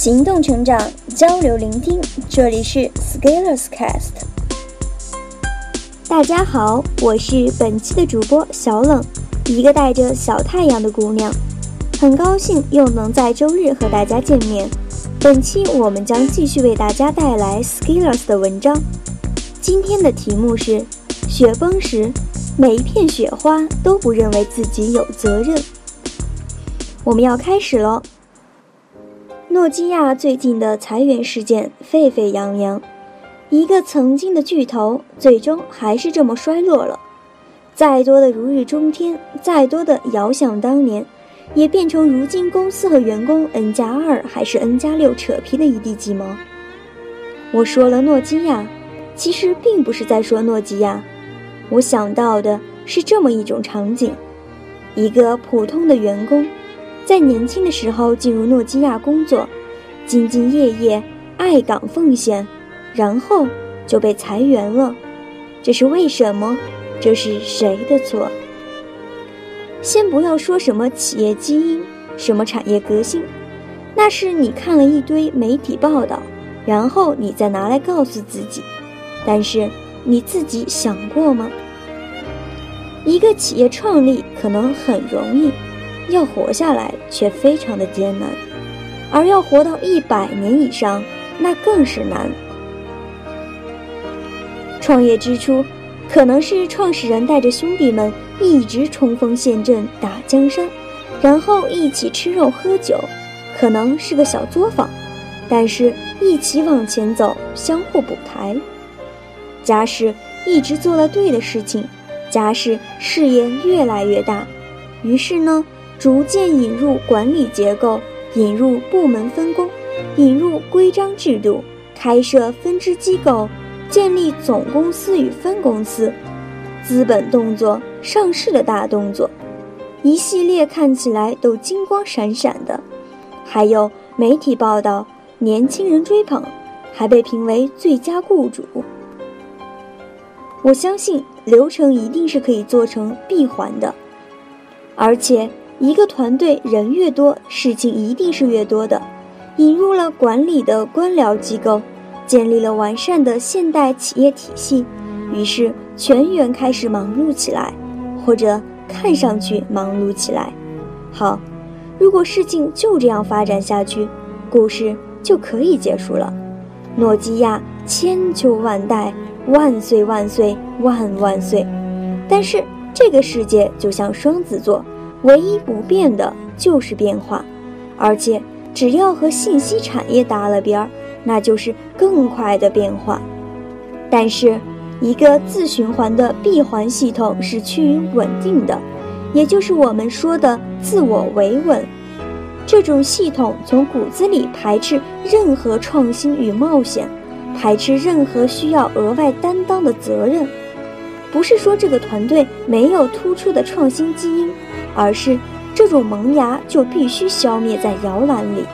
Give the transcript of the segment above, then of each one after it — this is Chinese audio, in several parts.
行动成长，交流聆听，这里是 Scalers Cast。大家好，我是本期的主播小冷，一个带着小太阳的姑娘，很高兴又能在周日和大家见面。本期我们将继续为大家带来 Scalers 的文章，今天的题目是：雪崩时，每一片雪花都不认为自己有责任。我们要开始了。诺基亚最近的裁员事件沸沸扬扬，一个曾经的巨头，最终还是这么衰落了。再多的如日中天，再多的遥想当年，也变成如今公司和员工 N 加二还是 N 加六扯皮的一地鸡毛。我说了诺基亚，其实并不是在说诺基亚，我想到的是这么一种场景：一个普通的员工。在年轻的时候进入诺基亚工作，兢兢业业，爱岗奉献，然后就被裁员了。这是为什么？这是谁的错？先不要说什么企业基因，什么产业革新，那是你看了一堆媒体报道，然后你再拿来告诉自己。但是你自己想过吗？一个企业创立可能很容易。要活下来却非常的艰难，而要活到一百年以上，那更是难。创业之初，可能是创始人带着兄弟们一直冲锋陷阵打江山，然后一起吃肉喝酒，可能是个小作坊，但是一起往前走，相互补台。假使一直做了对的事情，假使事业越来越大，于是呢？逐渐引入管理结构，引入部门分工，引入规章制度，开设分支机构，建立总公司与分公司，资本动作、上市的大动作，一系列看起来都金光闪闪的。还有媒体报道，年轻人追捧，还被评为最佳雇主。我相信流程一定是可以做成闭环的，而且。一个团队人越多，事情一定是越多的。引入了管理的官僚机构，建立了完善的现代企业体系，于是全员开始忙碌起来，或者看上去忙碌起来。好，如果事情就这样发展下去，故事就可以结束了。诺基亚千秋万代，万岁万岁万万岁！但是这个世界就像双子座。唯一不变的就是变化，而且只要和信息产业搭了边儿，那就是更快的变化。但是，一个自循环的闭环系统是趋于稳定的，也就是我们说的自我维稳。这种系统从骨子里排斥任何创新与冒险，排斥任何需要额外担当的责任。不是说这个团队没有突出的创新基因。而是这种萌芽就必须消灭在摇篮里。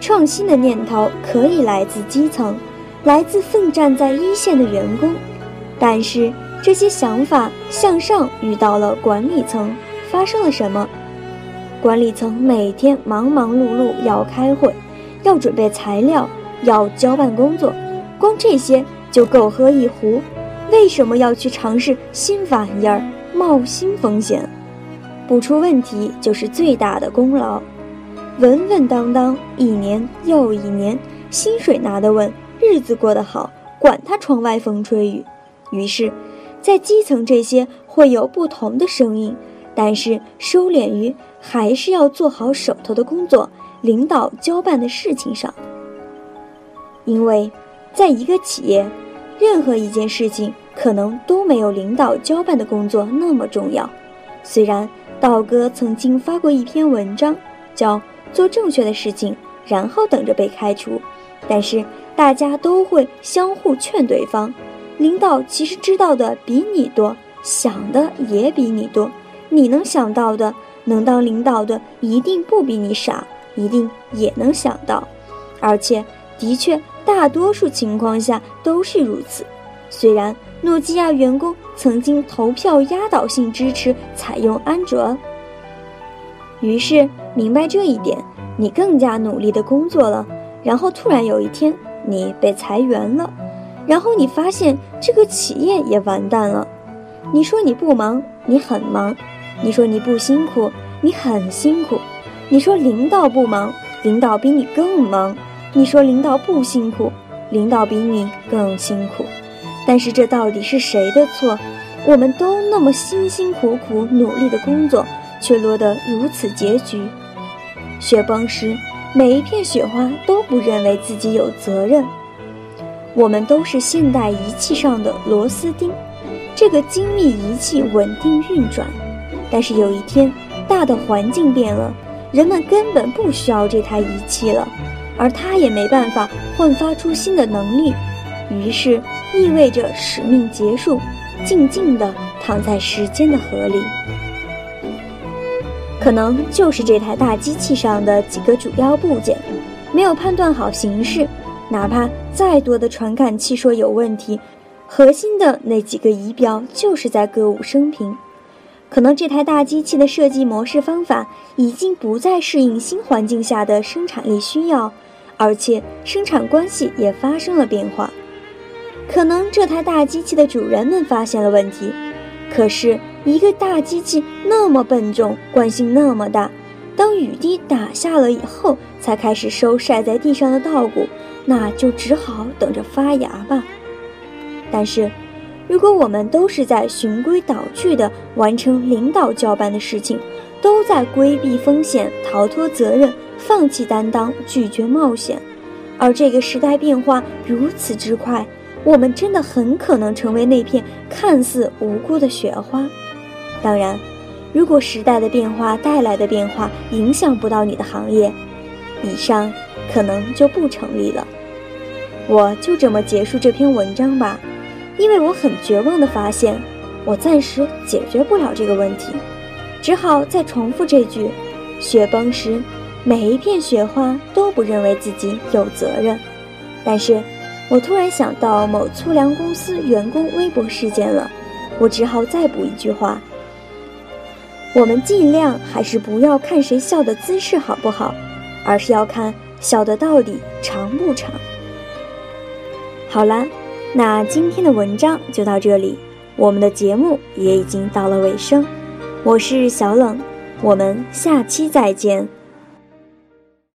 创新的念头可以来自基层，来自奋战在一线的员工，但是这些想法向上遇到了管理层，发生了什么？管理层每天忙忙碌碌，要开会，要准备材料，要交办工作，光这些就够喝一壶。为什么要去尝试新玩意儿，冒新风险？不出问题就是最大的功劳，稳稳当当一年又一年，薪水拿得稳，日子过得好，管他窗外风吹雨。于是，在基层这些会有不同的声音，但是收敛于还是要做好手头的工作，领导交办的事情上。因为，在一个企业，任何一件事情可能都没有领导交办的工作那么重要，虽然。道哥曾经发过一篇文章，叫“做正确的事情，然后等着被开除”。但是大家都会相互劝对方，领导其实知道的比你多，想的也比你多。你能想到的，能当领导的一定不比你傻，一定也能想到。而且，的确，大多数情况下都是如此。虽然。诺基亚员工曾经投票压倒性支持采用安卓，于是明白这一点，你更加努力的工作了，然后突然有一天你被裁员了，然后你发现这个企业也完蛋了。你说你不忙，你很忙；你说你不辛苦，你很辛苦；你说领导不忙，领导比你更忙；你说领导不辛苦，领导比你更辛苦。但是这到底是谁的错？我们都那么辛辛苦苦努力的工作，却落得如此结局。雪崩时，每一片雪花都不认为自己有责任。我们都是现代仪器上的螺丝钉，这个精密仪器稳定运转。但是有一天，大的环境变了，人们根本不需要这台仪器了，而它也没办法焕发出新的能力，于是意味着使命结束。静静地躺在时间的河里，可能就是这台大机器上的几个主要部件没有判断好形势，哪怕再多的传感器说有问题，核心的那几个仪表就是在歌舞升平。可能这台大机器的设计模式方法已经不再适应新环境下的生产力需要，而且生产关系也发生了变化。可能这台大机器的主人们发现了问题，可是一个大机器那么笨重，惯性那么大，当雨滴打下了以后，才开始收晒在地上的稻谷，那就只好等着发芽吧。但是，如果我们都是在循规蹈矩地完成领导交办的事情，都在规避风险、逃脱责任、放弃担当、拒绝冒险，而这个时代变化如此之快。我们真的很可能成为那片看似无辜的雪花。当然，如果时代的变化带来的变化影响不到你的行业，以上可能就不成立了。我就这么结束这篇文章吧，因为我很绝望地发现，我暂时解决不了这个问题，只好再重复这句：雪崩时，每一片雪花都不认为自己有责任，但是。我突然想到某粗粮公司员工微博事件了，我只好再补一句话：我们尽量还是不要看谁笑的姿势好不好，而是要看笑的到底长不长。好了，那今天的文章就到这里，我们的节目也已经到了尾声。我是小冷，我们下期再见。